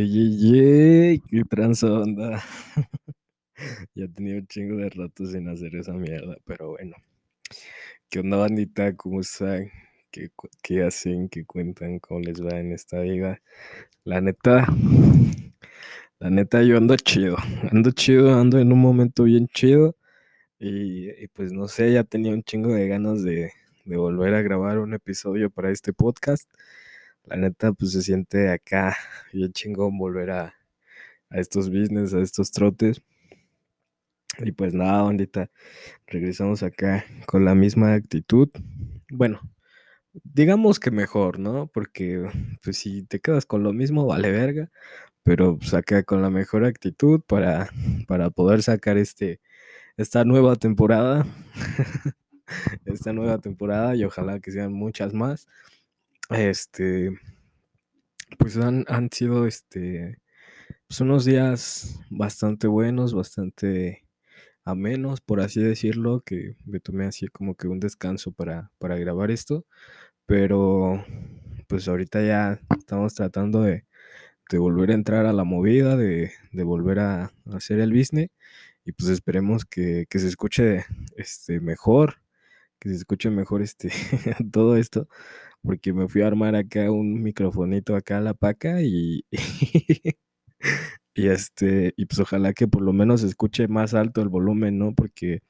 Ey, qué transonda. ya tenía un chingo de rato sin hacer esa mierda, pero bueno. ¿Qué onda, bandita? ¿Cómo están? ¿Qué, qué hacen? ¿Qué cuentan? ¿Cómo les va en esta vida? La neta, la neta, yo ando chido. Ando chido, ando en un momento bien chido. Y, y pues no sé, ya tenía un chingo de ganas de, de volver a grabar un episodio para este podcast la neta, pues se siente acá bien chingón volver a, estos business, a estos trotes. Y pues nada, bandita, regresamos acá con la misma actitud. Bueno, digamos que mejor, ¿no? Porque pues si te quedas con lo mismo, vale verga. Pero pues acá con la mejor actitud para, para poder sacar este, esta nueva temporada. esta nueva temporada y ojalá que sean muchas más. Este, pues han, han sido este, pues unos días bastante buenos, bastante amenos, por así decirlo, que me tomé así como que un descanso para, para grabar esto, pero pues ahorita ya estamos tratando de, de volver a entrar a la movida, de, de volver a, hacer el business y pues esperemos que, que se escuche este, mejor, que se escuche mejor este, todo esto, porque me fui a armar acá un microfonito acá a la paca y, y este, y pues ojalá que por lo menos escuche más alto el volumen, ¿no? Porque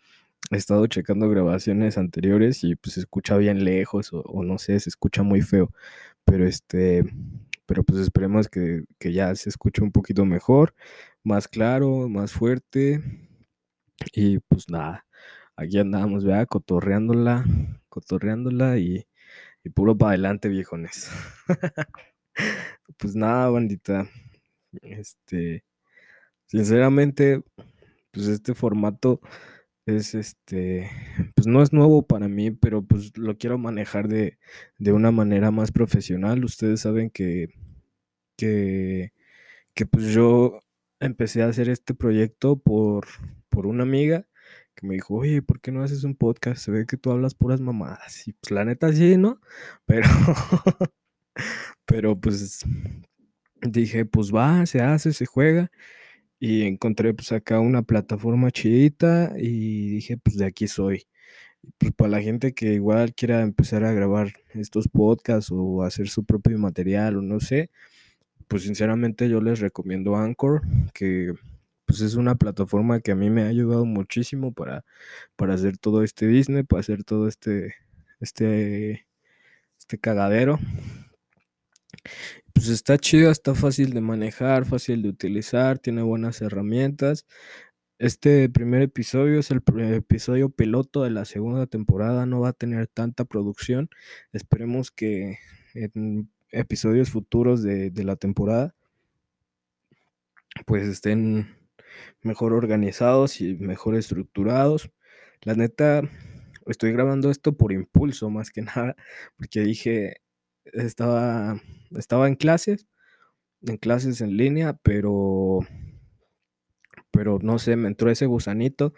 he estado checando grabaciones anteriores y pues se escucha bien lejos o, no sé, se escucha muy feo, pero este, pero pues esperemos que, que ya se escuche un poquito mejor, más claro, más fuerte y pues nada, aquí andamos, ¿verdad? Cotorreándola, cotorreándola y y puro para adelante, viejones. pues nada, bandita. Este, sinceramente, pues este formato es este, pues no es nuevo para mí, pero pues lo quiero manejar de, de una manera más profesional. Ustedes saben que, que, que pues yo empecé a hacer este proyecto por, por una amiga que me dijo, oye, ¿por qué no haces un podcast? Se ve que tú hablas puras mamadas. Y pues la neta sí, ¿no? Pero, pero pues dije, pues va, se hace, se juega. Y encontré pues acá una plataforma chidita y dije, pues de aquí soy. Pues para la gente que igual quiera empezar a grabar estos podcasts o hacer su propio material o no sé, pues sinceramente yo les recomiendo Anchor, que pues es una plataforma que a mí me ha ayudado muchísimo para, para hacer todo este Disney, para hacer todo este, este, este cagadero. Pues está chido, está fácil de manejar, fácil de utilizar, tiene buenas herramientas. Este primer episodio es el episodio piloto de la segunda temporada, no va a tener tanta producción. Esperemos que en episodios futuros de, de la temporada pues estén mejor organizados y mejor estructurados. La neta, estoy grabando esto por impulso más que nada, porque dije, estaba, estaba en clases, en clases en línea, pero, pero no sé, me entró ese gusanito,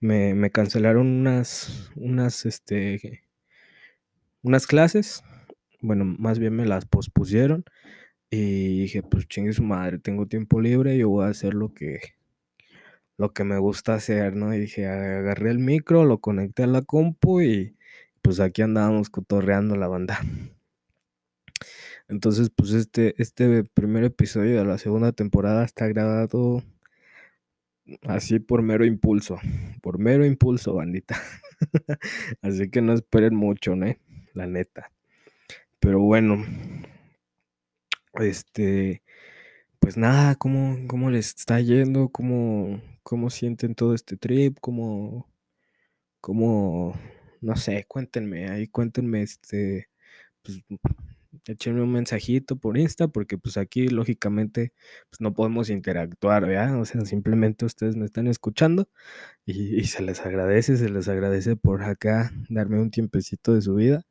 me, me cancelaron unas, unas, este, unas clases, bueno, más bien me las pospusieron. Y dije, pues chingue su madre, tengo tiempo libre, yo voy a hacer lo que, lo que me gusta hacer, ¿no? Y dije, agarré el micro, lo conecté a la compu y pues aquí andábamos cotorreando la banda. Entonces, pues este, este primer episodio de la segunda temporada está grabado así por mero impulso, por mero impulso, bandita. así que no esperen mucho, ¿no? La neta. Pero bueno, este, pues nada, ¿cómo, cómo les está yendo? ¿Cómo, cómo sienten todo este trip, cómo, cómo, no sé, cuéntenme, ahí cuéntenme, este, pues, échenme un mensajito por Insta, porque pues aquí lógicamente pues no podemos interactuar, ¿verdad? O sea, simplemente ustedes me están escuchando y, se les agradece, se les agradece por acá darme un tiempecito de su vida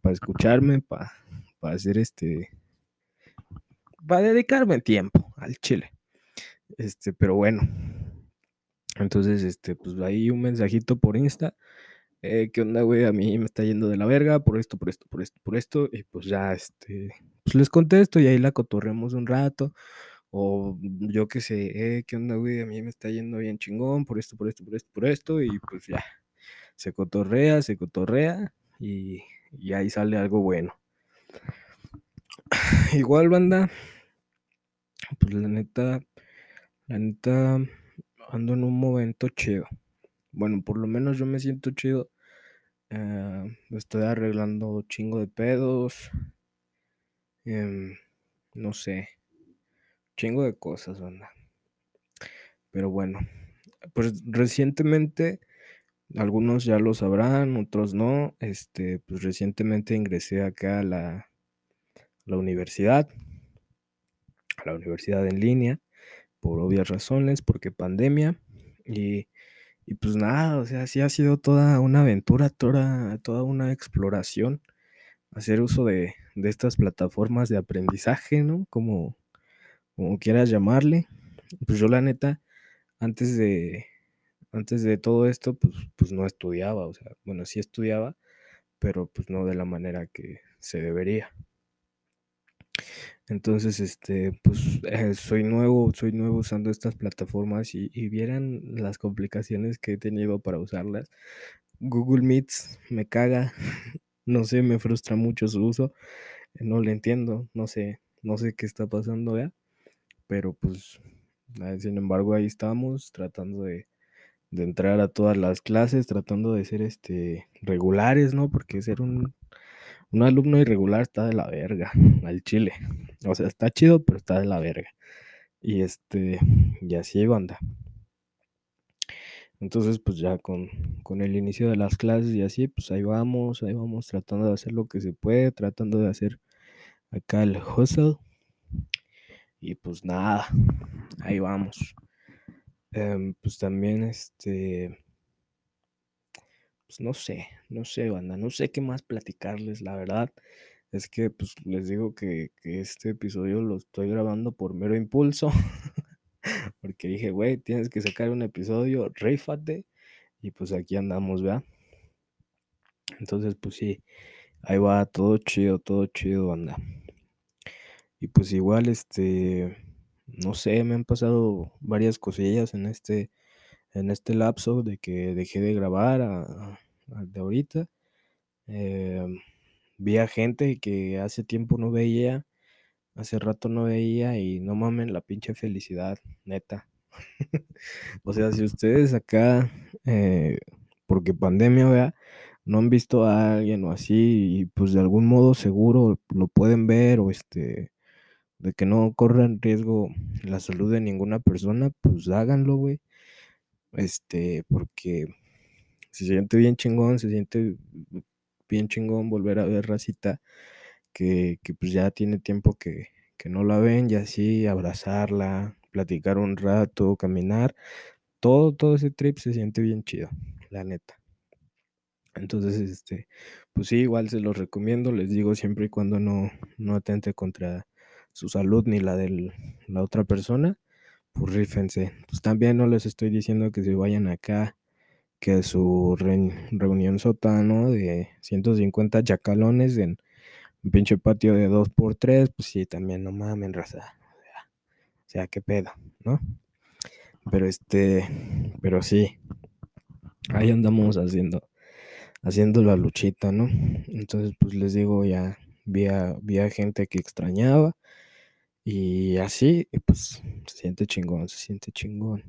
para escucharme, para, para hacer este, para dedicarme tiempo al chile. Este, pero bueno, entonces, este, pues ahí un mensajito por Insta. Eh, ¿Qué onda, güey? A mí me está yendo de la verga por esto, por esto, por esto, por esto. Y pues ya, este, pues les contesto y ahí la cotorremos un rato. O yo qué sé, eh, ¿qué onda, güey? A mí me está yendo bien chingón por esto, por esto, por esto, por esto, y pues ya, se cotorrea, se cotorrea, y, y ahí sale algo bueno. Igual, banda, pues la neta, la neta, ando en un momento chido. Bueno, por lo menos yo me siento chido. Eh, estoy arreglando chingo de pedos. Em, no sé. Chingo de cosas, banda. Pero bueno, pues recientemente, algunos ya lo sabrán, otros no. Este, pues recientemente ingresé acá a la, la universidad, a la universidad en línea, obvias razones, porque pandemia. Y, y pues nada, o sea, sí ha sido toda una aventura, toda, toda una exploración, hacer uso de, de estas plataformas de aprendizaje, ¿no? Como, como quieras llamarle. Pues yo la neta, antes de, antes de todo esto, pues, pues no estudiaba, o sea, bueno, sí estudiaba, pero pues no de la manera que se debería. Entonces, este, pues eh, soy nuevo, soy nuevo usando estas plataformas y, y vieran las complicaciones que he tenido para usarlas. Google Meets me caga, no sé, me frustra mucho su uso, no le entiendo, no sé, no sé qué está pasando ya, pero pues, eh, sin embargo, ahí estamos tratando de, de entrar a todas las clases, tratando de ser este regulares, ¿no? Porque ser un, un alumno irregular está de la verga, al chile. O sea, está chido, pero está de la verga. Y este, y así hay. Entonces, pues ya con, con el inicio de las clases y así, pues ahí vamos, ahí vamos tratando de hacer lo que se puede, tratando de hacer acá el hustle. Y pues nada, ahí vamos. Em, pues también este, pues no sé, no sé, banda, no sé qué más platicarles, la verdad. Es que pues les digo que, que este episodio lo estoy grabando por mero impulso. Porque dije, güey, tienes que sacar un episodio, reifate. Y pues aquí andamos, ¿verdad? Entonces, pues sí, ahí va, todo chido, todo chido, banda. Y pues igual, este, no sé, me han pasado varias cosillas en este, en este lapso de que dejé de grabar a, de ahorita. Eh, vi a gente que hace tiempo no veía, hace rato no veía y no mamen la pinche felicidad, neta. o sea, si ustedes acá, eh, porque pandemia, vea, no han visto a alguien o así, y pues de algún modo seguro lo pueden ver, o este, de que no corran riesgo la salud de ninguna persona, pues háganlo, güey. Este, porque se siente bien chingón, se siente bien chingón volver a ver racita que, que pues ya tiene tiempo que, que no la ven y así abrazarla, platicar un rato, caminar, todo, todo ese trip se siente bien chido, la neta. Entonces, este, pues sí, igual se los recomiendo, les digo siempre y cuando no, no atente contra su salud ni la de la otra persona, pues rífense. Pues también no les estoy diciendo que se vayan acá, que su re, reunión sótano de 150 chacalones en un pinche patio de 2x3, pues sí, también no mamen, raza. O sea, qué pedo, ¿no? Pero este, pero sí, ahí andamos haciendo, haciendo la luchita, ¿no? Entonces, pues les digo, ya vi a, vi a gente que extrañaba y así, pues se siente chingón, se siente chingón.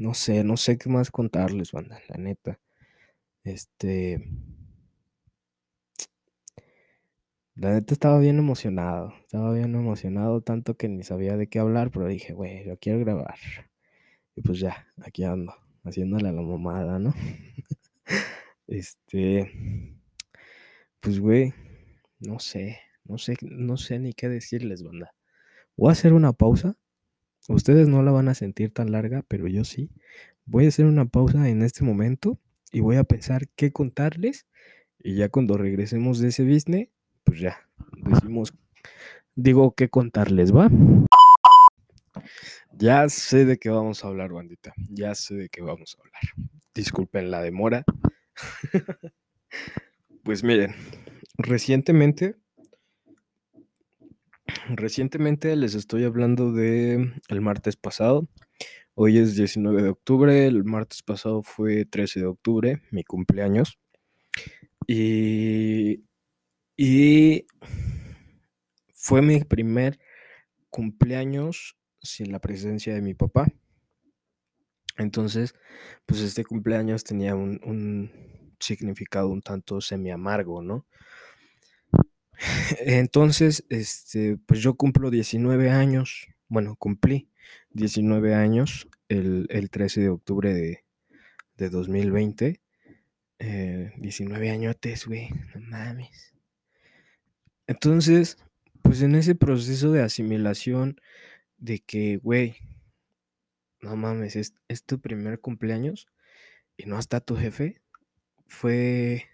No sé, no sé qué más contarles, banda, la neta. Este. La neta estaba bien emocionado. Estaba bien emocionado, tanto que ni sabía de qué hablar, pero dije, güey, lo quiero grabar. Y pues ya, aquí ando, haciéndole a la mamada, ¿no? este. Pues, güey, no sé, no sé, no sé ni qué decirles, banda. Voy a hacer una pausa. Ustedes no la van a sentir tan larga, pero yo sí. Voy a hacer una pausa en este momento y voy a pensar qué contarles. Y ya cuando regresemos de ese business, pues ya, decimos, digo qué contarles, ¿va? Ya sé de qué vamos a hablar, bandita. Ya sé de qué vamos a hablar. Disculpen la demora. pues miren, recientemente recientemente les estoy hablando de el martes pasado. Hoy es 19 de octubre, el martes pasado fue 13 de octubre, mi cumpleaños. Y, y fue mi primer cumpleaños sin la presencia de mi papá. Entonces, pues este cumpleaños tenía un, un significado un tanto semi amargo, ¿no? Entonces, este, pues yo cumplo 19 años, bueno, cumplí 19 años el, el 13 de octubre de, de 2020. Eh, 19 añotes, güey, no mames. Entonces, pues en ese proceso de asimilación de que, güey, no mames, es, es tu primer cumpleaños y no está tu jefe, fue,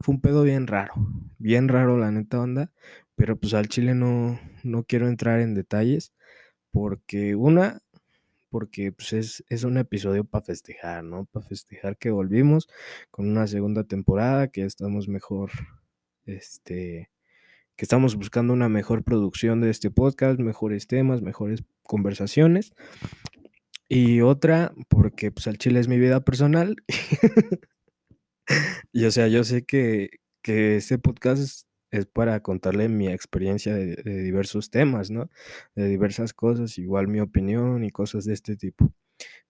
fue un pedo bien raro, bien raro la neta onda, pero pues al chile no, no quiero entrar en detalles porque una, porque pues es, es un episodio para festejar, ¿no? Para festejar que volvimos con una segunda temporada, que estamos mejor, este, que estamos buscando una mejor producción de este podcast, mejores temas, mejores conversaciones. Y otra, porque pues al chile es mi vida personal. y o sea, yo sé que, que este podcast es, es para contarle mi experiencia de, de, diversos temas, ¿no? De diversas cosas, igual mi opinión y cosas de este tipo.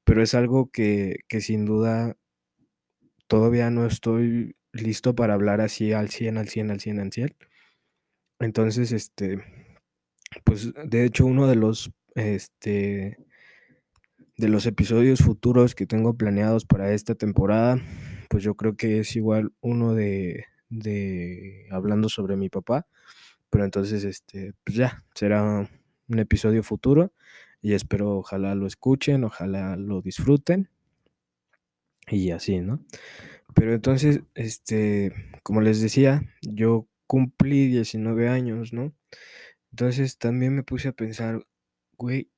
Pero es algo que, que sin duda todavía no estoy listo para hablar así al 100, al 100, al 100, al 100. Entonces, este, pues de hecho uno de los, este, de los episodios futuros que tengo planeados para esta temporada, pues yo creo que es igual uno de, de hablando sobre mi papá, pero entonces, este, pues ya, será un episodio futuro y espero ojalá lo escuchen, ojalá lo disfruten y así, ¿no? Pero entonces, este, como les decía, yo cumplí 19 años, ¿no? Entonces también me puse a pensar, güey,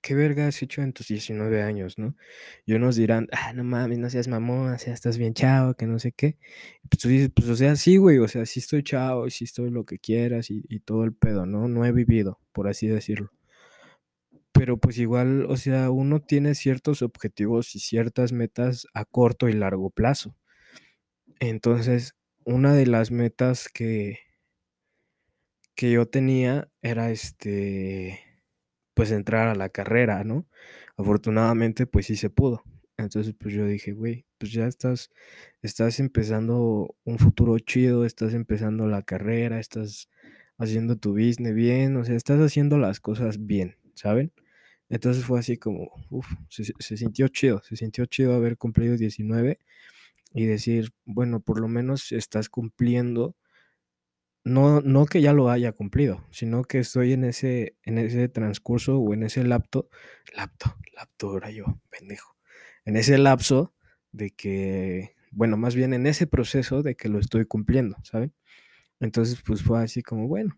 ¿qué verga has hecho en tus 19 años, no? Y unos dirán, ah, no mames, no seas mamón, o sea, estás bien chavo, que no sé qué. Pues tú dices, pues o sea, sí, güey, o sea, sí estoy chavo, sí estoy lo que quieras y, y todo el pedo, ¿no? No he vivido, por así decirlo. Pero pues igual, o sea, uno tiene ciertos objetivos y ciertas metas a corto y largo plazo. Entonces, una de las metas que, que yo tenía era este, pues entrar a la carrera, ¿no? Afortunadamente, pues sí se pudo. Entonces, pues yo dije, güey, pues ya estás, estás empezando un futuro chido, estás empezando la carrera, estás haciendo tu business bien, o sea, estás haciendo las cosas bien, ¿saben? Entonces fue así como, uff, se, se sintió chido, se sintió chido haber cumplido 19 y decir, bueno, por lo menos estás cumpliendo, no, no que ya lo haya cumplido, sino que estoy en ese, en ese transcurso o en ese lapto, lapto, lapto era yo, pendejo, en ese lapso de que, bueno, más bien en ese proceso de que lo estoy cumpliendo, ¿saben? Entonces, pues fue así como, bueno,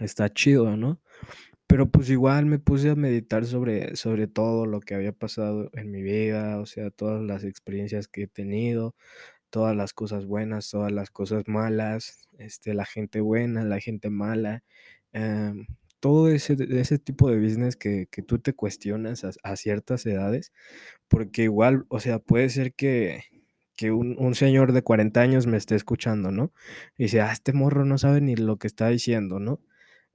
está chido, ¿no? Pero pues igual me puse a meditar sobre, sobre todo lo que había pasado en mi vida, o sea, todas las experiencias que he tenido, todas las cosas buenas, todas las cosas malas, este, la gente buena, la gente mala, em, todo ese, ese tipo de business que, que tú te cuestionas a, ciertas edades, porque igual, o sea, puede ser que, que un, un, señor de 40 años me esté escuchando, ¿no? Y dice, ah, este morro no sabe ni lo que está diciendo, ¿no?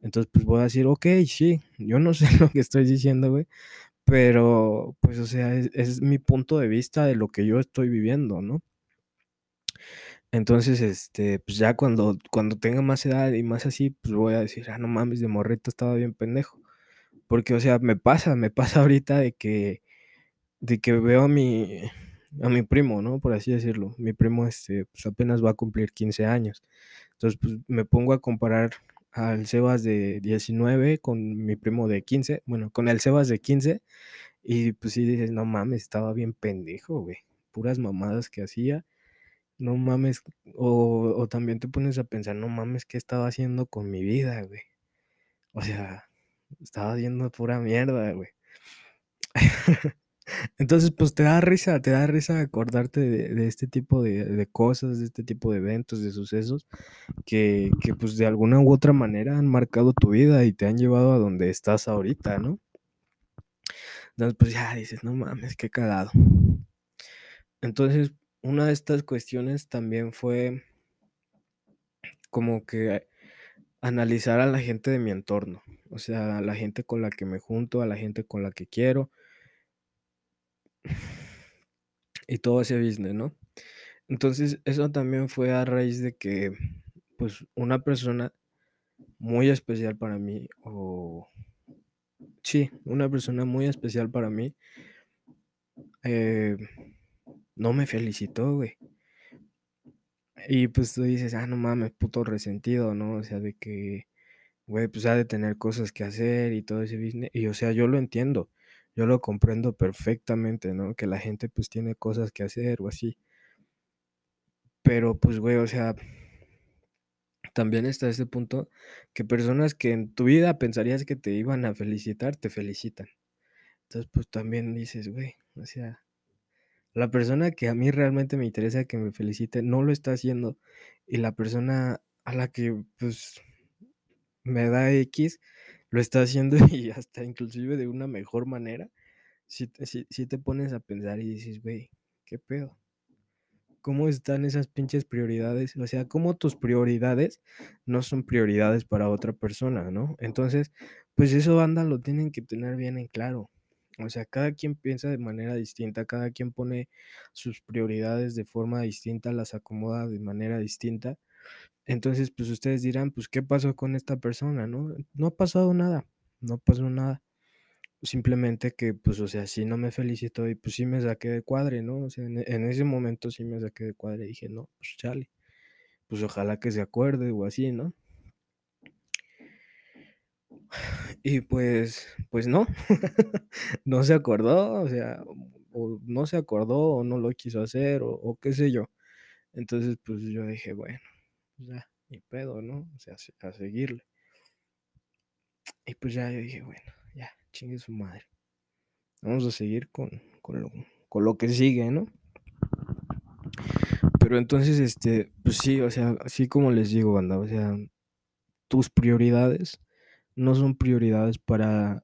Entonces, pues voy a decir, ok, sí, yo no sé lo que estoy diciendo, güey, pero pues, o sea, es, mi punto de vista de lo que yo estoy viviendo, ¿no? Entonces, este, pues ya cuando, cuando tenga más edad y más así, pues voy a decir, ah, no mames, de morrito estaba bien pendejo. Porque, o sea, me pasa, me pasa ahorita de que, de que veo a mi, a mi primo, ¿no? Por así decirlo. Mi primo, este, pues apenas va a cumplir 15 años. Entonces, pues me pongo a comparar al Sebas de 19 con mi primo de 15, bueno, con el Sebas de 15, y pues sí dices, no mames, estaba bien pendejo, güey, puras mamadas que hacía, no mames, o, o, también te pones a pensar, no mames, ¿qué estaba haciendo con mi vida, güey? O sea, estaba haciendo pura mierda, güey. Entonces, pues te da risa, te da risa acordarte de, de este tipo de, de cosas, de este tipo de eventos, de sucesos, que, que pues de alguna u otra manera han marcado tu vida y te han llevado a donde estás ahorita, ¿no? Entonces, pues ya dices, no mames, qué cagado. Entonces, una de estas cuestiones también fue como que analizar a la gente de mi entorno, o sea, a la gente con la que me junto, a la gente con la que quiero y todo ese business, ¿no? Entonces, eso también fue a raíz de que, pues, una persona muy especial para mí, o sí, una persona muy especial para mí, eh, no me felicitó, güey. Y pues tú dices, ah, no mames, puto resentido, ¿no? O sea, de que, güey, pues ha de tener cosas que hacer y todo ese business. Y o sea, yo lo entiendo, yo lo comprendo perfectamente, ¿no? Que la gente pues tiene cosas que hacer o así. Pero pues, güey, o sea, también está ese punto que personas que en tu vida pensarías que te iban a felicitar, te felicitan. Entonces, pues también dices, güey, o sea, la persona que a mí realmente me interesa que me felicite no lo está haciendo y la persona a la que pues me da X lo está haciendo y hasta inclusive de una mejor manera. Si, si te pones a pensar y dices, güey, ¿qué pedo? ¿Cómo están esas pinches prioridades? O sea, ¿cómo tus prioridades no son prioridades para otra persona, ¿no? Entonces, pues eso, banda, lo tienen que tener bien en claro. O sea, cada quien piensa de manera distinta, cada quien pone sus prioridades de forma distinta, las acomoda de manera distinta. Entonces, pues ustedes dirán, pues, ¿qué pasó con esta persona, no? No ha pasado nada, no pasó nada. Simplemente que, pues, o sea, sí no me felicitó y pues sí me saqué de cuadre, ¿no? O sea, en, e- en ese momento sí me saqué de cuadre y dije, no, pues chale, pues ojalá que se acuerde o así, ¿no? Y pues, pues no, no se acordó, o sea, o no se acordó o no lo quiso hacer o, o qué sé yo. Entonces, pues yo dije, bueno, pues ya, ni pedo, ¿no? O sea, se- a seguirle. Y pues ya yo dije, bueno, ya, chingue su madre. Vamos a seguir con, con lo, con lo que sigue, ¿no? Pero entonces, este, pues sí, o sea, así como les digo, banda, o sea, tus prioridades no son prioridades para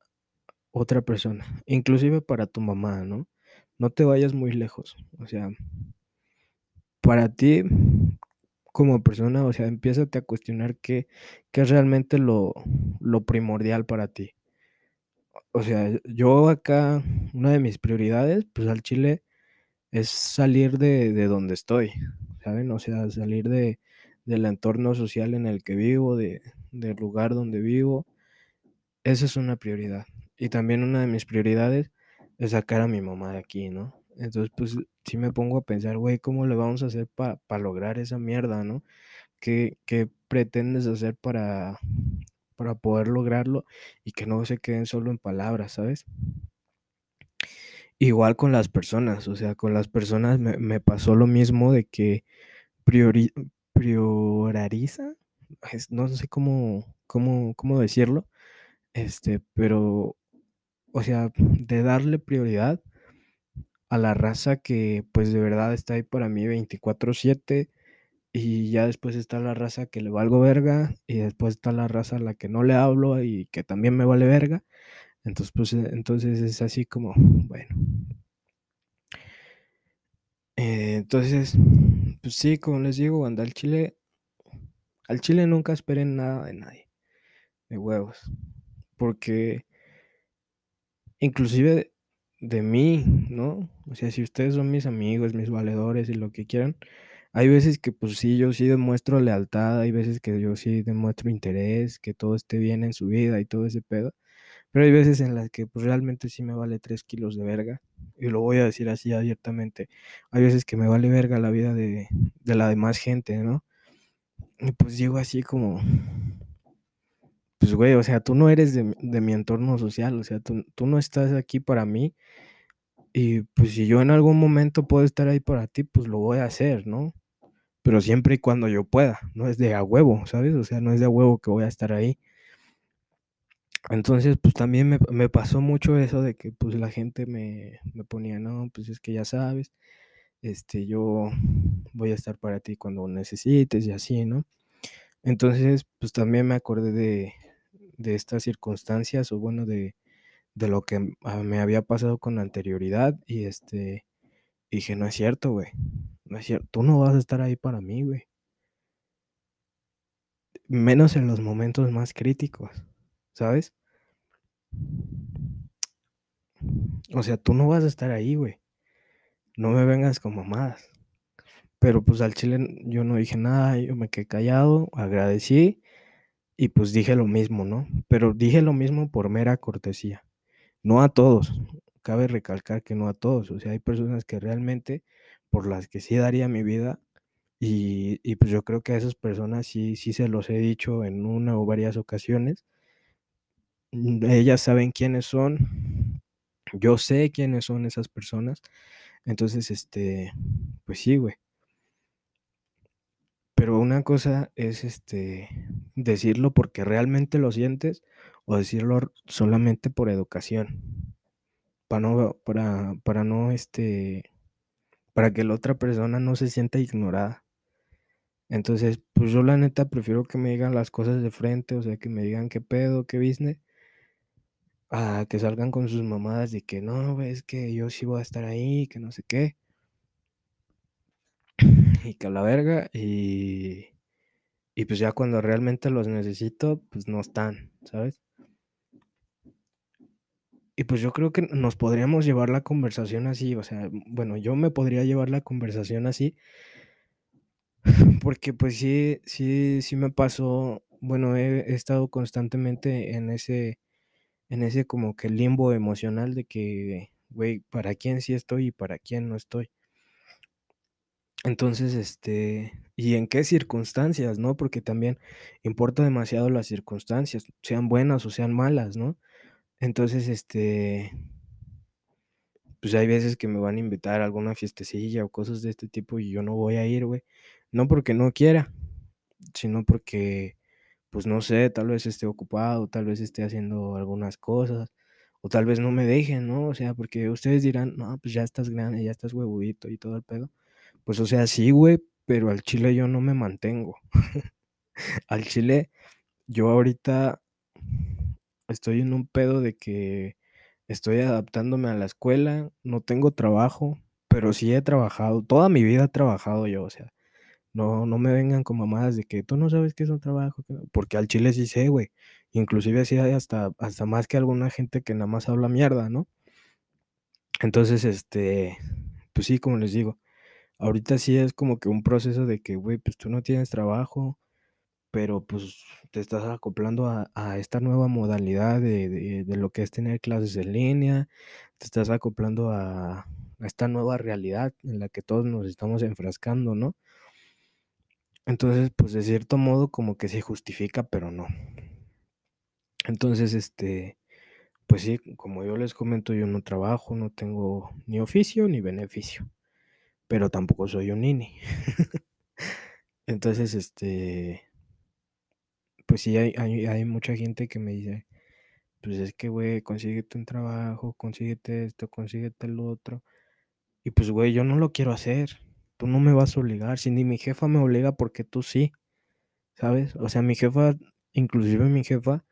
otra persona, inclusive para tu mamá, ¿no? No te vayas muy lejos, o sea, para ti como persona, o sea, empiézate a cuestionar qué, qué es realmente lo, lo primordial para ti. O sea, yo acá, una de mis prioridades, pues al chile, es salir de, de donde estoy, ¿saben? O sea, salir de, del entorno social en el que vivo, de, del lugar donde vivo. Esa es una prioridad. Y también una de mis prioridades es sacar a mi mamá de aquí, ¿no? Entonces, pues sí me pongo a pensar, güey, ¿cómo le vamos a hacer para lograr esa mierda, ¿no? ¿Qué, qué pretendes hacer para, para poder lograrlo y que no se queden solo en palabras, ¿sabes? Igual con las personas, o sea, con las personas me, me pasó lo mismo de que priori, priorariza, es- no sé cómo, cómo, cómo decirlo, este, pero, o sea, de darle prioridad a la raza que pues de verdad está ahí para mí 24/7 y ya después está la raza que le valgo verga y después está la raza a la que no le hablo y que también me vale verga. Entonces, pues, eh, entonces es así como, bueno. Eh, entonces, pues sí, como les digo, anda al chile, al chile nunca esperen nada de nadie, de huevos, porque inclusive de mí, ¿no? O sea, si ustedes son mis amigos, mis valedores y lo que quieran, hay veces que pues sí, yo sí demuestro lealtad, hay veces que yo sí demuestro interés, que todo esté bien en su vida y todo ese pedo, pero hay veces en las que pues realmente sí me vale tres kilos de verga, y lo voy a decir así abiertamente, hay veces que me vale verga la vida de, de la demás gente, ¿no? Y pues digo así como, pues güey, o sea, tú no eres de, de mi entorno social, o sea, tú, tú no estás aquí para mí, y pues si yo en algún momento puedo estar ahí para ti, pues lo voy a hacer, ¿no? Pero siempre y cuando yo pueda, no es de a huevo, ¿sabes? O sea, no es de a huevo que voy a estar ahí. Entonces, pues, también me me pasó mucho eso de que, pues, la gente me me ponía: "No, pues, es que ya sabes, este, yo voy a estar para ti cuando necesites", y así, ¿no? Entonces, pues, también me acordé de de estas circunstancias, o bueno, de de lo que, ah, me había pasado con anterioridad, y, este, dije: "No es cierto, güey, no es cier tú no vas a estar ahí para mí, güey". Menos en los momentos más críticos, ¿sabes? O sea, tú no vas a estar ahí, güey. No me vengas con mamadas. Pero, pues, al chile yo no dije nada, yo me quedé callado, agradecí y, pues, dije lo mismo, ¿no? Pero dije lo mismo por mera cortesía. No a todos, cabe recalcar que no a todos, o sea, hay personas que realmente por las que sí daría mi vida, y y, pues, yo creo que a esas personas sí sí se los he dicho en una o varias ocasiones. Mm, ellas saben quiénes son, yo sé quiénes son esas personas. Entonces, este, pues sí, güey. Pero una cosa es, este, decirlo porque realmente lo sientes, o decirlo solamente por educación. Para no para para no, este, para que la otra persona no se sienta ignorada. Entonces, pues, yo la neta prefiero que me digan las cosas de frente, o sea, que me digan qué pedo, qué business a que salgan con sus mamadas de que: "No, es que yo sí voy a estar ahí, que no sé qué". Y que a la verga, y y, pues, ya cuando realmente los necesito, pues, no están, ¿sabes? Y, pues, yo creo que nos podríamos llevar la conversación así, o sea, bueno, yo me podría llevar la conversación así porque, pues, sí sí sí me pasó, bueno, he estado constantemente en ese en ese como que limbo emocional de que, güey, ¿para quién sí estoy y para quién no estoy? Entonces, este, ¿y en qué circunstancias, no? Porque también importa demasiado las circunstancias, sean buenas o sean malas, ¿no? Entonces, este pues, hay veces que me van a invitar a alguna fiestecilla o cosas de este tipo y yo no voy a ir, güey. No porque no quiera, sino porque, pues, no sé, tal vez esté ocupado, tal vez esté haciendo algunas cosas, o tal vez no me dejen, ¿no? O sea, porque ustedes dirán: "No, pues, ya estás grande, ya estás huevudito y todo el pedo". Pues, o sea, sí, güey, pero al chile yo no me mantengo. Al chile, yo ahorita estoy en un pedo de que estoy adaptándome a la escuela, no tengo trabajo, pero sí he trabajado, toda mi vida he trabajado yo, o sea, no no me vengan con mamadas de que: "Tú no sabes qué es un trabajo", porque al chile sí sé, güey. Inclusive sí hay hasta hasta más que alguna gente que nada más habla mierda, ¿no? Entonces, este, pues sí, como les digo, ahorita sí es como que un proceso de que, güey, pues, tú no tienes trabajo, pero, pues, te estás acoplando a esta nueva modalidad de de de lo que es tener clases en línea, te estás acoplando a a esta nueva realidad en la que todos nos estamos enfrascando, ¿no? Entonces, pues, de cierto modo, como que se justifica, pero no. Entonces, este, pues sí, como yo les comento, yo no trabajo, no tengo ni oficio ni beneficio, pero tampoco soy un nini. Entonces, este pues sí, hay hay mucha gente que me dice: "Pues es que, güey, consíguete un trabajo, consíguete esto, consíguete lo otro". Y pues, güey, yo no lo quiero hacer, tú no me vas a obligar, si ni mi jefa me obliga, ¿por qué tú sí? ¿Sabes? O sea, mi jefa, inclusive mi jefa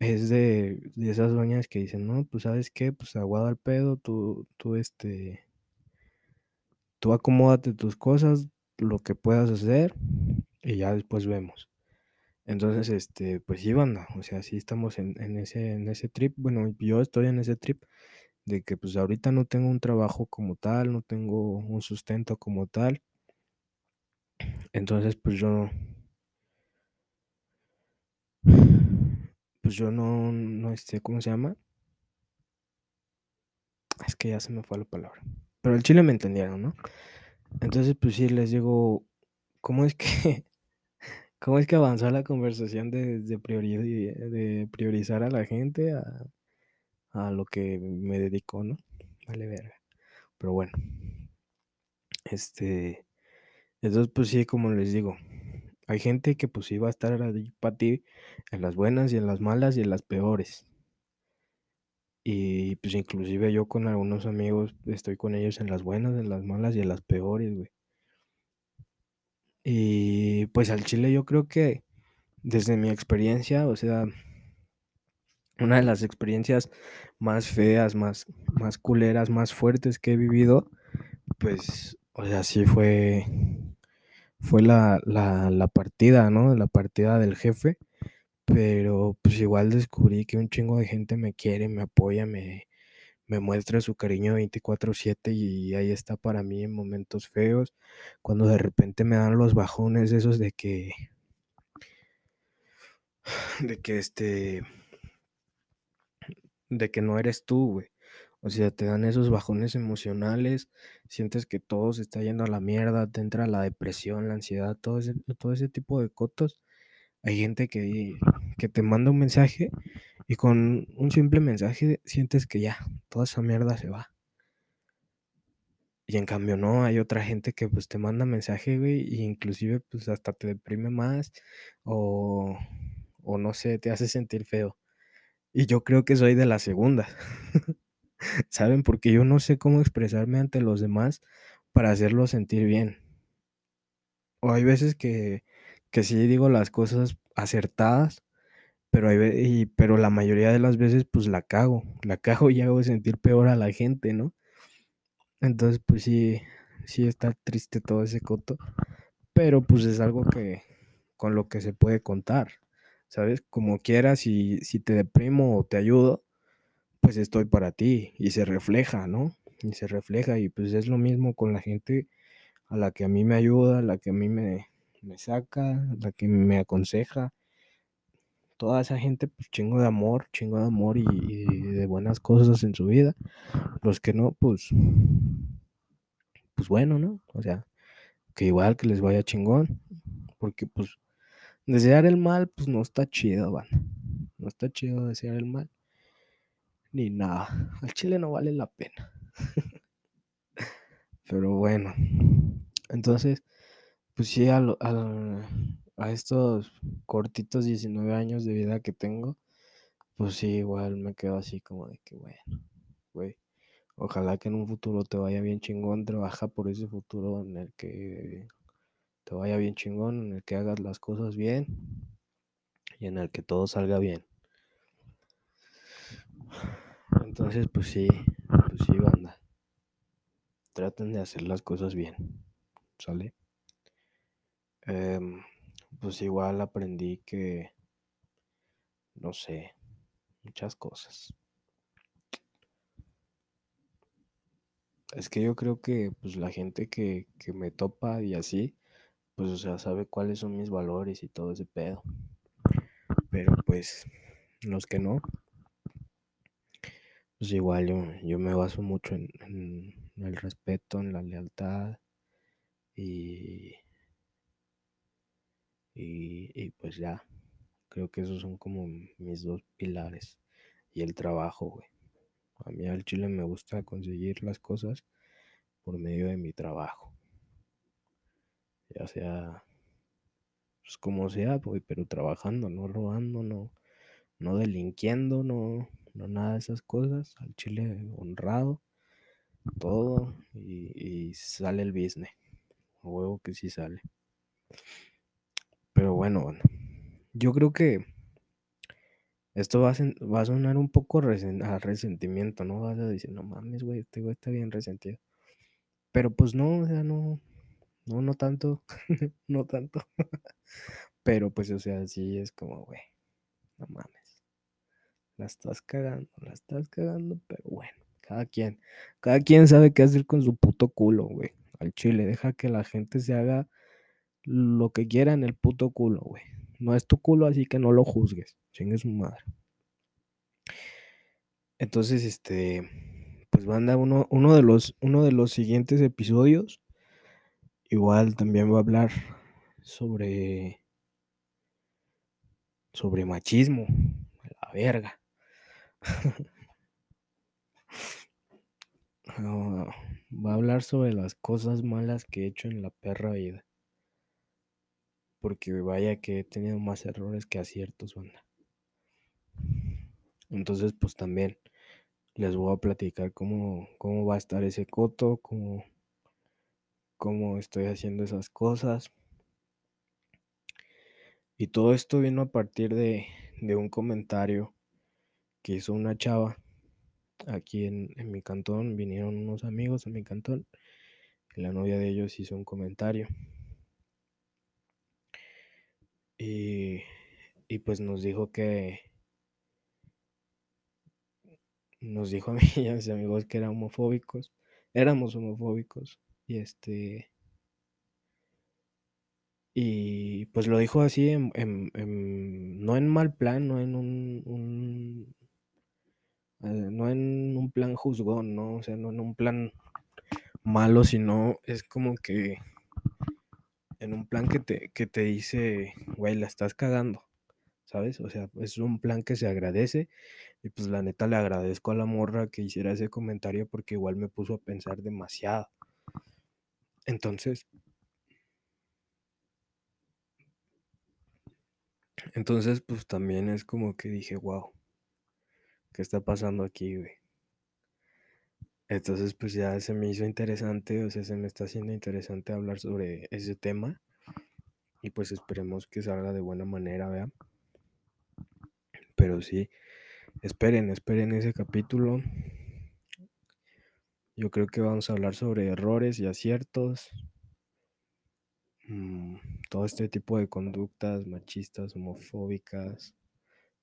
es de de esas doñas que dicen: "No, pues, ¿sabes qué? Pues, aguado al pedo, tú tú, este" "tú acomódate tus cosas, lo que puedas hacer, y ya después vemos". Entonces, este, pues sí, banda, o sea, sí estamos en ese en ese trip, bueno, yo estoy en ese trip de que, pues, ahorita no tengo un trabajo como tal, no tengo un sustento como tal. Entonces, pues, yo pues, yo no no, este, ¿cómo se llama? Es que ya se me fue la palabra, pero al chile me entendieron, ¿no? Entonces, pues sí, les digo, ¿cómo es que cómo es que avanzó la conversación de de de priorizar a la gente a a lo que me dedico, ¿no? Vale verga. Pero bueno. Este, entonces, pues sí, como les digo, Hay gente que pues iba a estar para ti en las buenas y en las malas y en las peores. Y pues inclusive yo con algunos amigos estoy con ellos en las buenas, en las malas y en las peores, güey. Y pues al chile yo creo que desde mi experiencia, o sea, una de las experiencias más feas, más, más culeras, más fuertes que he vivido, pues, o sea, sí fue, fue la, la, la partida, ¿no? La partida del jefe, pero pues igual descubrí que un chingo de gente me quiere, me apoya, me, me muestra su cariño 24/7 y ahí está para mí en momentos feos, cuando de repente me dan los bajones esos de que, de que este, de que no eres tú, güey. O sea, te dan esos bajones emocionales, sientes que todo se está yendo a la mierda, te entra la depresión, la ansiedad, todo ese, todo ese tipo de cotos. Hay gente que, que te manda un mensaje y con un simple mensaje sientes que ya, toda esa mierda se va. Y en cambio no, hay otra gente que pues te manda mensaje, güey, e inclusive pues hasta te deprime más o, o no sé, te hace sentir feo. Y yo creo que soy de la segunda. ¿Saben? Porque yo no sé cómo expresarme ante los demás para hacerlos sentir bien. O hay veces que, que sí digo las cosas acertadas, pero, hay, y, pero la mayoría de las veces pues la cago. La cago y hago sentir peor a la gente, ¿no? Entonces pues sí, sí está triste todo ese coto. Pero pues es algo que con lo que se puede contar. ¿Sabes? Como quieras, si, si te deprimo o te ayudo, pues estoy para ti y se refleja, ¿no? Y se refleja y pues es lo mismo con la gente a la que a mí me ayuda, a la que a mí me, me saca, la que me aconseja. Toda esa gente, pues chingo de amor, chingo de amor y, y de buenas cosas en su vida. Los que no, pues, pues bueno, ¿no? O sea, que igual que les vaya chingón, porque pues desear el mal, pues no está chido, van. No está chido desear el mal ni nada. Al chile no vale la pena. Pero bueno. Entonces, pues sí, a, a, estos cortitos 19 años de vida que tengo, pues sí, igual me quedo así como de que, bueno, güey, ojalá que en un futuro te vaya bien chingón, trabaja por ese futuro en el que te vaya bien chingón, en el que hagas las cosas bien y en el que todo salga bien. Entonces, pues sí, pues sí, banda. Traten de hacer las cosas bien, ¿sale? Em, pues igual aprendí que, no sé, muchas cosas. Es que yo creo que pues la gente que, que me topa y así, pues o sea, sabe cuáles son mis valores y todo ese pedo. Pero pues los que no, pues igual yo, yo me baso mucho en, el respeto, en la lealtad y, y, pues ya, creo que esos son como mis dos pilares y el trabajo, güey. A mí al chile me gusta conseguir las cosas por medio de mi trabajo. Ya sea, pues como sea, güey, pero trabajando, no robando, no, no delinquiendo, no, no nada de esas cosas, al chile honrado, todo, y, sale el business. huevo que sí sale. Pero bueno, yo creo que esto va a, sonar un poco a resentimiento, ¿no? Vas a decir, no mames, güey, este güey está bien resentido. Pero pues no, o sea, no, no, no tanto, no tanto. Pero pues, o sea, sí es como, güey, no mames la estás cagando, la estás cagando, pero bueno, cada quien, cada quien sabe qué hacer con su puto culo, güey. Al chile, deja que la gente se haga lo que quiera en el puto culo, güey. No es tu culo, así que no lo juzgues. Chingue su madre. Entonces, este, pues manda uno, uno de los, uno de los siguientes episodios. Igual también va a hablar sobre, sobre machismo. la verga. va a hablar sobre las cosas malas que he hecho en la perra vida. Porque vaya que he tenido más errores que aciertos, banda. Entonces, pues también les voy a platicar cómo, cómo va a estar ese coto, cómo, cómo estoy haciendo esas cosas. Y todo esto vino a partir de, de un comentario que hizo una chava aquí en, en, mi cantón. Vinieron unos amigos a mi cantón y la novia de ellos hizo un comentario. Y, y pues nos dijo que, nos dijo a mí a mis amigos que eran homofóbicos, éramos homofóbicos y este y pues lo dijo así en, en, no en mal plan, no en un, un eh, no en un plan juzgón, ¿no? O sea, no en un plan malo, sino es como que en un plan que te, que te dice, güey, la estás cagando, ¿sabes? O sea, es un plan que se agradece y pues la neta le agradezco a la morra que hiciera ese comentario porque igual me puso a pensar demasiado. Entonces, entonces pues también es como que dije, wow, ¿qué está pasando aquí, güey? Entonces pues ya se me hizo interesante, o sea, se me está haciendo interesante hablar sobre ese tema y pues esperemos que salga de buena manera, vean. Pero sí, esperen, esperen ese capítulo. Yo creo que vamos a hablar sobre errores y aciertos. Mm, todo este tipo de conductas machistas, homofóbicas.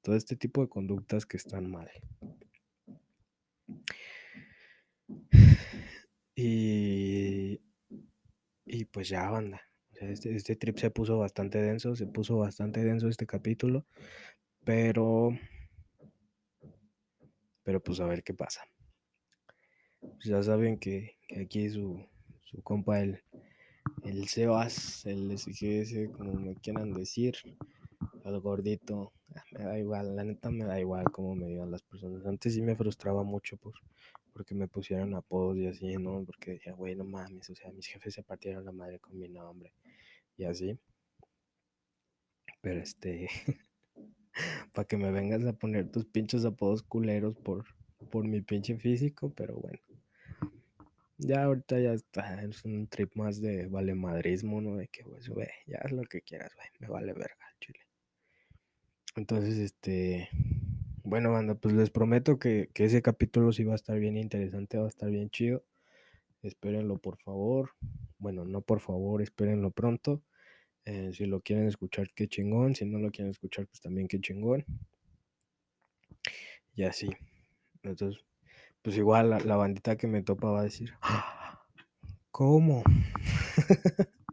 Todo este tipo de conductas que están mal. Y, y pues ya, banda. Este, este trip se puso bastante denso, se puso bastante denso este capítulo. Pero pero pues a ver qué pasa. Pues ya saben que, que aquí su, su, compa, el, el Sebas, el SGS, como me quieran decir, el gordito, ah, me da igual, la neta me da igual cómo me digan las personas. Antes sí me frustraba mucho por, porque me pusieron apodos y así, ¿no? Porque decía, güey, no mames, o sea, mis jefes se partieron la madre con mi nombre y así. Pero este, para que me vengas a poner tus pinches apodos culeros por, por mi pinche físico, pero bueno. Ya ahorita ya está, es un trip más de vale madrismo, ¿no? De que, pues, güey, ya es lo que quieras, güey, me vale verga, chile. Entonces, este, bueno, banda, pues les prometo que, que ese capítulo sí va a estar bien interesante, va a estar bien chido. Espérenlo, por favor. Bueno, no por favor, espérenlo pronto. Eh, si lo quieren escuchar, qué chingón. Si no lo quieren escuchar, pues también qué chingón. Y así. Entonces, pues igual la, la bandita que me topa va a decir, ¿cómo?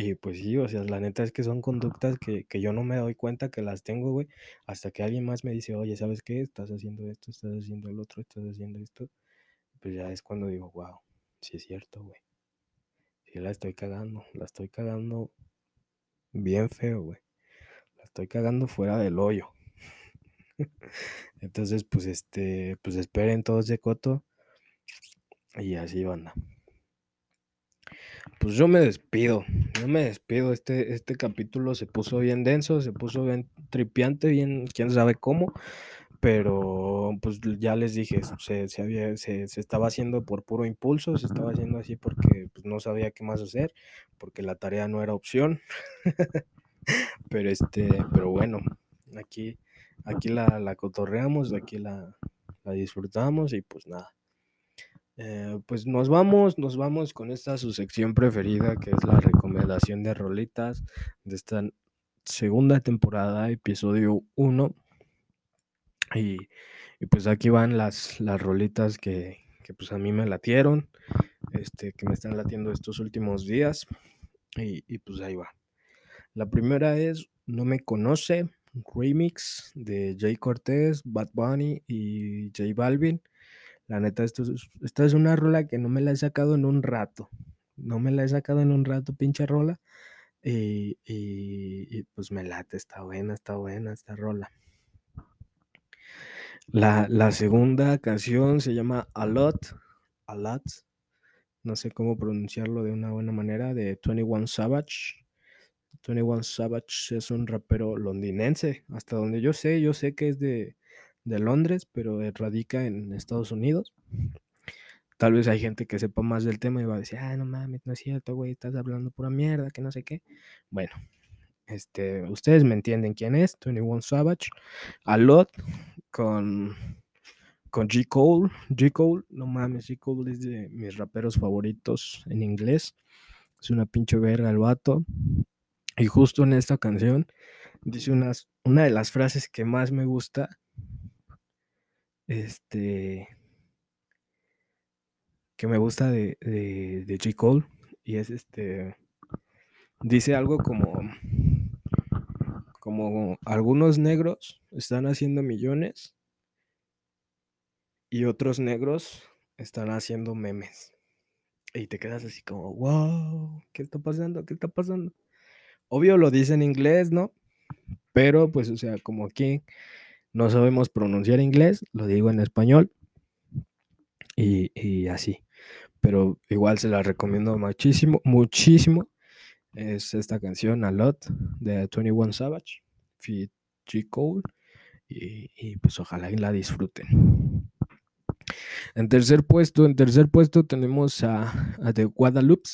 y pues sí, o sea, la neta es que son conductas que, que, yo no me doy cuenta que las tengo, güey, hasta que alguien más me dice, oye, ¿sabes qué? Estás haciendo esto, estás haciendo el otro, estás haciendo esto. Pues ya es cuando digo, wow, sí es cierto, güey. Sí la estoy cagando, la estoy cagando bien feo, güey. La estoy cagando fuera del hoyo. Entonces, pues este, pues esperen todo ese coto. Y así van. Pues yo me despido, yo me despido. Este, este capítulo se puso bien denso, se puso bien tripiante, bien, quién sabe cómo. Pero pues ya les dije, se, se, había, se, se, estaba haciendo por puro impulso, se estaba haciendo así porque pues, no sabía qué más hacer, porque la tarea no era opción. pero este, pero bueno, aquí aquí la, la cotorreamos, aquí la, la, disfrutamos y pues nada. Eh, pues nos vamos, nos vamos con esta su sección preferida que es la recomendación de rolitas de esta segunda temporada, episodio 1. Y, y, pues aquí van las, las rolitas que, que, pues a mí me latieron, este, que me están latiendo estos últimos días. Y, y pues ahí va. La primera es No me conoce remix de Jay Cortés, Bad Bunny y J Balvin. La neta, esto es, esta es una rola que no me la he sacado en un rato. No me la he sacado en un rato, pinche rola. Y, y, y pues me late, está buena, está buena esta rola. La, la, segunda canción se llama A Lot, A Lot, no sé cómo pronunciarlo de una buena manera, de 21 Savage. 21 Savage es un rapero londinense. Hasta donde yo sé, yo sé que es de, de Londres, pero radica en Estados Unidos. Tal vez hay gente que sepa más del tema y va a decir, ah, no mames, no es cierto, güey, estás hablando pura mierda, que no sé qué. Bueno, este, ustedes me entienden quién es, 21 Savage, a lot con, con G. Cole. G. Cole, no mames, G. Cole es de mis raperos favoritos en inglés. Es una pinche verga el vato. Y justo en esta canción dice unas, una de las frases que más me gusta. Este. Que me gusta de, de, de. Cole. Y es este. Dice algo como. Como algunos negros están haciendo millones. Y otros negros están haciendo memes. Y te quedas así como, wow, ¿qué está pasando? ¿Qué está pasando? Obvio lo dice en inglés, ¿no? Pero pues, o sea, como aquí no sabemos pronunciar inglés, lo digo en español y, así. Pero igual se la recomiendo muchísimo, muchísimo. Es esta canción, A Lot, de 21 Savage, Fit G. Cole. Y, pues ojalá y la disfruten. En tercer puesto, en tercer puesto tenemos a, a The Guadalupe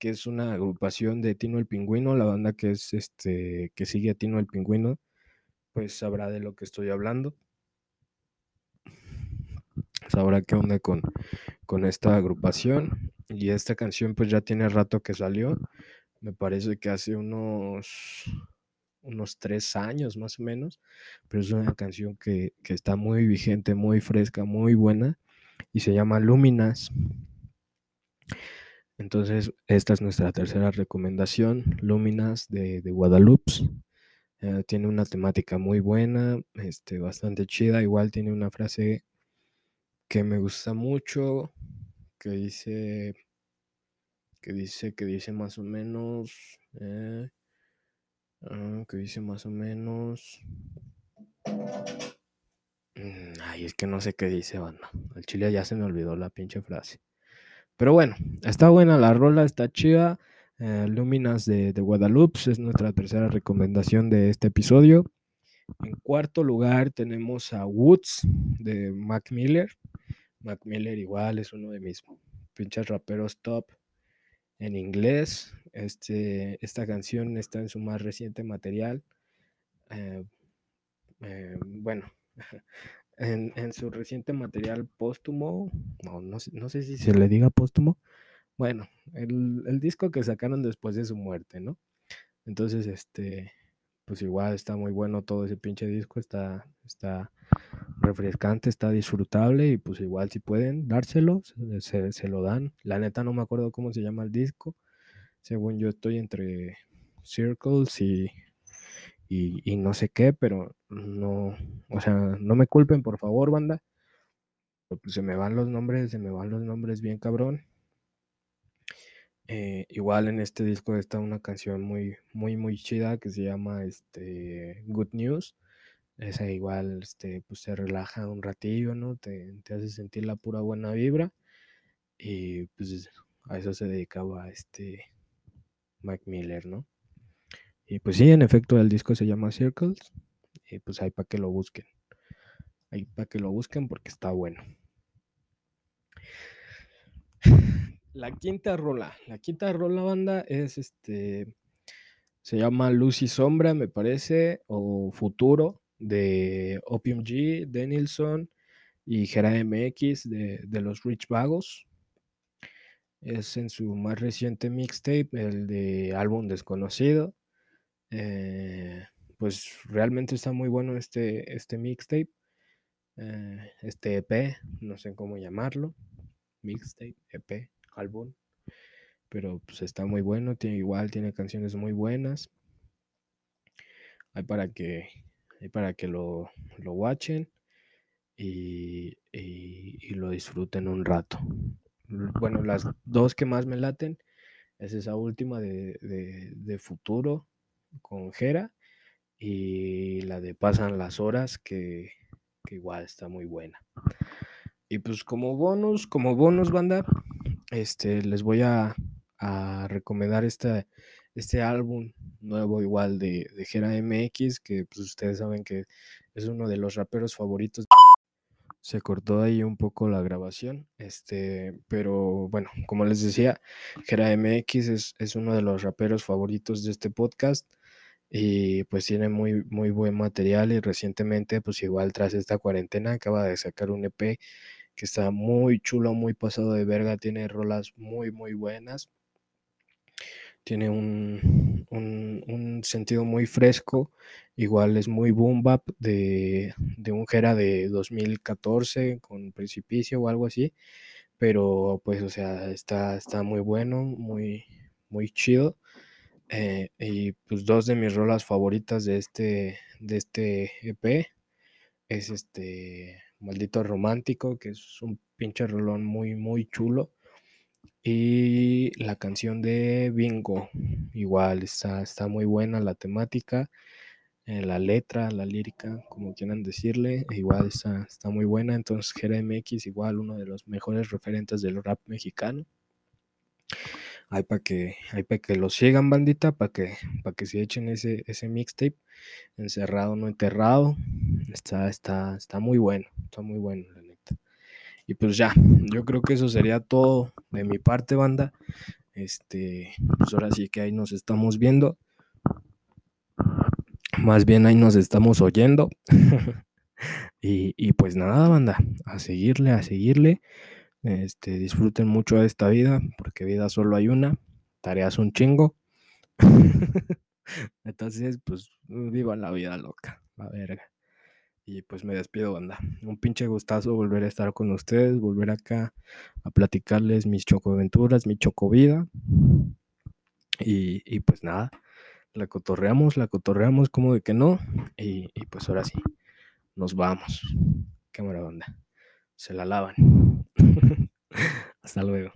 que es una agrupación de Tino el Pingüino, la banda que es este que sigue a Tino el Pingüino, pues sabrá de lo que estoy hablando. Sabrá qué onda con, con esta agrupación. Y esta canción pues ya tiene rato que salió. Me parece que hace unos, unos tres años más o menos. Pero es una canción que, que está muy vigente, muy fresca, muy buena. Y se llama Luminas. Entonces, esta es nuestra tercera recomendación, Luminas de, Guadalupe. Eh, tiene una temática muy buena, este, bastante chida. Igual tiene una frase que me gusta mucho, que dice, que dice, que dice más o menos, eh, ah, que dice más o menos. Mm, ay, es que no sé qué dice, banda. Al chile ya se me olvidó la pinche frase. Pero bueno, está buena la rola, está chida. Eh, Luminas de, Guadalupe es nuestra tercera recomendación de este episodio. En cuarto lugar tenemos a Woods de Mac Miller. Mac Miller igual es uno de mis pinches raperos top en inglés. Este, esta canción está en su más reciente material. Eh, eh, bueno, en, su reciente material póstumo, no, no, sé si se le diga póstumo, bueno, el, disco que sacaron después de su muerte, ¿no? Entonces, este, pues igual está muy bueno todo ese pinche disco, está, está refrescante, está disfrutable y pues igual si pueden dárselo, se, se, lo dan. La neta no me acuerdo cómo se llama el disco, según yo estoy entre Circles y y, no sé qué, pero no, o sea, no me culpen, por favor, banda. Pues se me van los nombres, se me van los nombres bien cabrón. Eh, igual en este disco está una canción muy, muy, muy chida que se llama este, Good News. Esa igual, este, pues se relaja un ratillo, ¿no? Te, te hace sentir la pura buena vibra. Y pues a eso se dedicaba este Mike Miller, ¿no? Y pues sí, en efecto, el disco se llama Circles. Y pues ahí para que lo busquen. Ahí para que lo busquen porque está bueno. La quinta rola. La quinta rola banda es este. Se llama Luz y Sombra, me parece. O Futuro. De Opium G, Denilson y Gera MX de, de los Rich Vagos. Es en su más reciente mixtape, el de álbum desconocido. Eh, pues realmente está muy bueno este, este mixtape, eh, este EP, no sé cómo llamarlo, mixtape, EP, álbum, pero pues está muy bueno, tiene igual, tiene canciones muy buenas. Hay para que, hay para que lo, lo watchen y, y, lo disfruten un rato. Bueno, las dos que más me laten es esa última de, de, futuro con Jera y la de Pasan las horas que, igual está muy buena. Y pues como bonus, como bonus banda, este, les voy a, recomendar este álbum nuevo igual de, Jera MX, que pues ustedes saben que es uno de los raperos favoritos. Se cortó ahí un poco la grabación, este, pero bueno, como les decía, Jera MX es, es uno de los raperos favoritos de este podcast y pues tiene muy, muy buen material y recientemente pues igual tras esta cuarentena acaba de sacar un EP que está muy chulo, muy pasado de verga, tiene rolas muy, muy buenas tiene un, un, sentido muy fresco, igual es muy boom bap de, de un Jera de 2014 con Precipicio o algo así, pero pues o sea, está, está muy bueno, muy, muy chido. Eh, y pues dos de mis rolas favoritas de este, de este EP es este Maldito Romántico, que es un pinche rolón muy, muy chulo. Y la canción de Bingo, igual está, está muy buena la temática, eh, la letra, la lírica, como quieran decirle, igual está, está muy buena. Entonces, Jera MX, igual uno de los mejores referentes del rap mexicano. Hay para que, hay para que lo sigan, bandita, para que, para que se echen ese, ese mixtape, encerrado, no enterrado. Está, está, está muy bueno, está muy bueno, la neta. Y pues ya, yo creo que eso sería todo de mi parte, banda. Este, pues ahora sí que ahí nos estamos viendo. Más bien ahí nos estamos oyendo. y, y, pues nada, banda, a seguirle, a seguirle. Este, disfruten mucho de esta vida, porque vida solo hay una. Tareas un chingo. Entonces, pues, vivan la vida loca, la verga. Y pues me despido, banda. Un pinche gustazo volver a estar con ustedes, volver acá a platicarles mis chocoaventuras, mi chocovida. Y, y pues nada, la cotorreamos, la cotorreamos como de que no. Y, y pues ahora sí, nos vamos. Cámara, banda. Se la lavan. Hasta luego.